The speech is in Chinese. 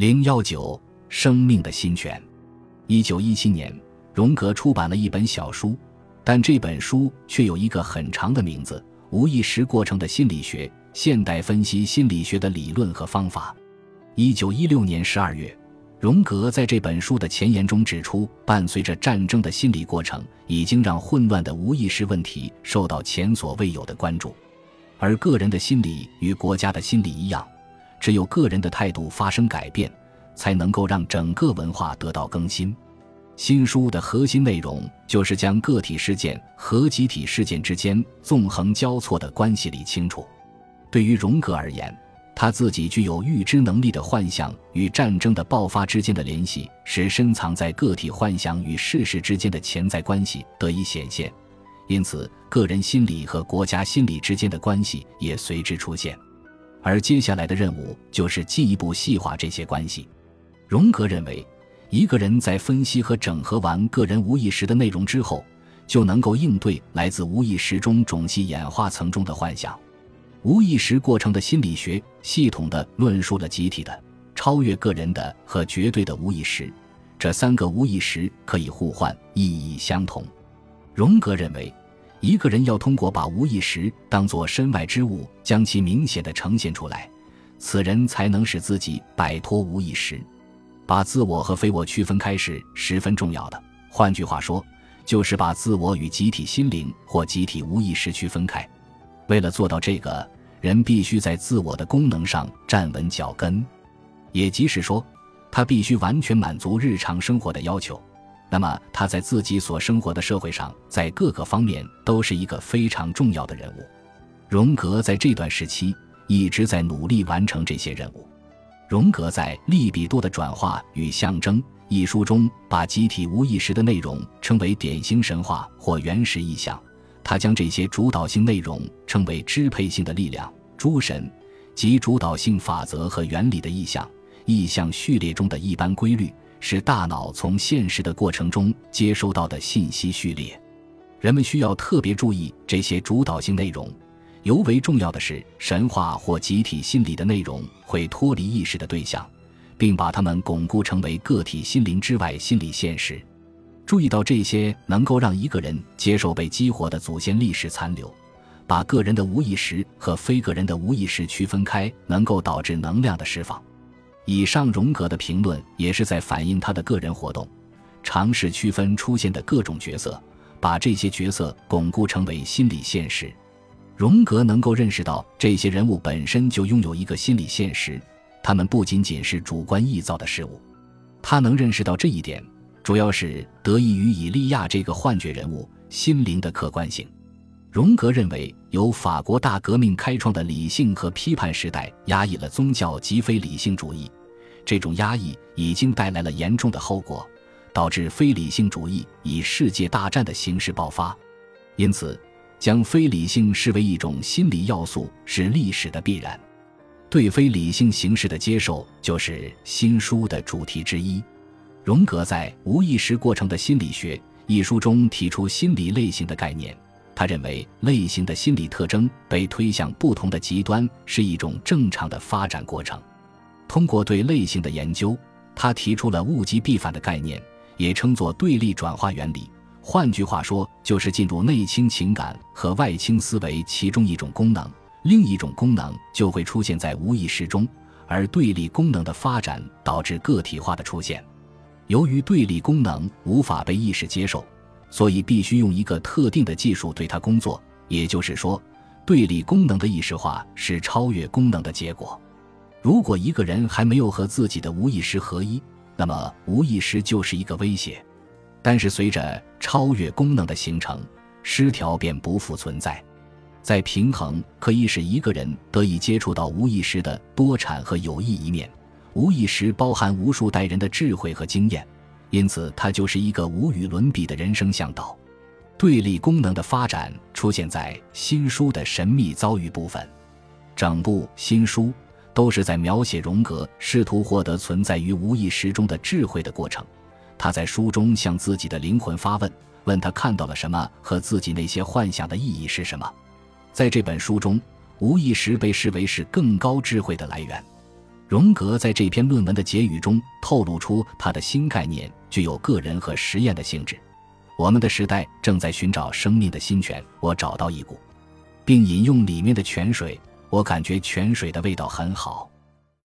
零幺九，生命的新泉。一九一七年，荣格出版了一本小书，但这本书却有一个很长的名字——《无意识过程的心理学：现代分析心理学的理论和方法》。一九一六年十二月。荣格在这本书的前言中指出，伴随着战争的心理过程已经让混乱的无意识问题受到前所未有的关注，而个人的心理与国家的心理一样，只有个人的态度发生改变，才能够让整个文化得到更新。新书的核心内容就是将个体事件和集体事件之间纵横交错的关系理清楚。对于荣格而言，他自己具有预知能力的幻想与战争的爆发之间的联系，使深藏在个体幻想与事实之间的潜在关系得以显现，因此个人心理和国家心理之间的关系也随之出现。而接下来的任务就是进一步细化这些关系。荣格认为，一个人在分析和整合完个人无意识的内容之后，就能够应对来自无意识中种系演化层中的幻想。无意识过程的心理学系统地论述了集体的、超越个人的和绝对的无意识，这三个无意识可以互换，意义相同。荣格认为，一个人要通过把无意识当作身外之物，将其明显地呈现出来，此人才能使自己摆脱无意识。把自我和非我区分开是十分重要的。换句话说，就是把自我与集体心灵或集体无意识区分开。为了做到这个，人必须在自我的功能上站稳脚跟，也即是说，他必须完全满足日常生活的要求。那么，他在自己所生活的社会上，在各个方面都是一个非常重要的人物。荣格在这段时期一直在努力完成这些任务。荣格在《利比多的转化与象征》一书中，把集体无意识的内容称为典型神话或原始意象。他将这些主导性内容称为支配性的力量、诸神及主导性法则和原理的意象。意象序列中的一般规律是大脑从现实的过程中接收到的信息序列。人们需要特别注意这些主导性内容。尤为重要的是，神话或集体心理的内容会脱离意识的对象，并把它们巩固成为个体心灵之外心理现实。注意到这些能够让一个人接受被激活的祖先历史残留，把个人的无意识和非个人的无意识区分开，能够导致能量的释放。以上荣格的评论也是在反映他的个人活动，尝试区分出现的各种角色，把这些角色巩固成为心理现实。荣格能够认识到这些人物本身就拥有一个心理现实，他们不仅仅是主观臆造的事物。他能认识到这一点。主要是得益于以利亚这个幻觉人物心灵的客观性。荣格认为，由法国大革命开创的理性和批判时代压抑了宗教及非理性主义，这种压抑已经带来了严重的后果，导致非理性主义以世界大战的形式爆发。因此，将非理性视为一种心理要素是历史的必然。对非理性形式的接受就是新书的主题之一。荣格在《无意识过程的心理学》一书中提出心理类型的概念。他认为，类型的心理特征被推向不同的极端是一种正常的发展过程。通过对类型的研究，他提出了物极必反的概念，也称作对立转化原理。换句话说，就是进入内倾情感和外倾思维其中一种功能，另一种功能就会出现在无意识中，而对立功能的发展导致个体化的出现。由于对立功能无法被意识接受，所以必须用一个特定的技术对它工作。也就是说，对立功能的意识化是超越功能的结果。如果一个人还没有和自己的无意识合一，那么无意识就是一个威胁。但是随着超越功能的形成，失调便不复存在。在平衡可以使一个人得以接触到无意识的多产和有益一面。无意识包含无数代人的智慧和经验，因此它就是一个无与伦比的人生向导。对立功能的发展出现在新书的神秘遭遇部分，整部新书都是在描写荣格试图获得存在于无意识中的智慧的过程。他在书中向自己的灵魂发问问他看到了什么和自己那些幻想的意义是什么。在这本书中无意识被视为是更高智慧的来源。荣格在这篇论文的结语中透露出他的新概念具有个人和实验的性质。我们的时代正在寻找生命的新泉我找到一股并引用里面的泉水我感觉泉水的味道很好。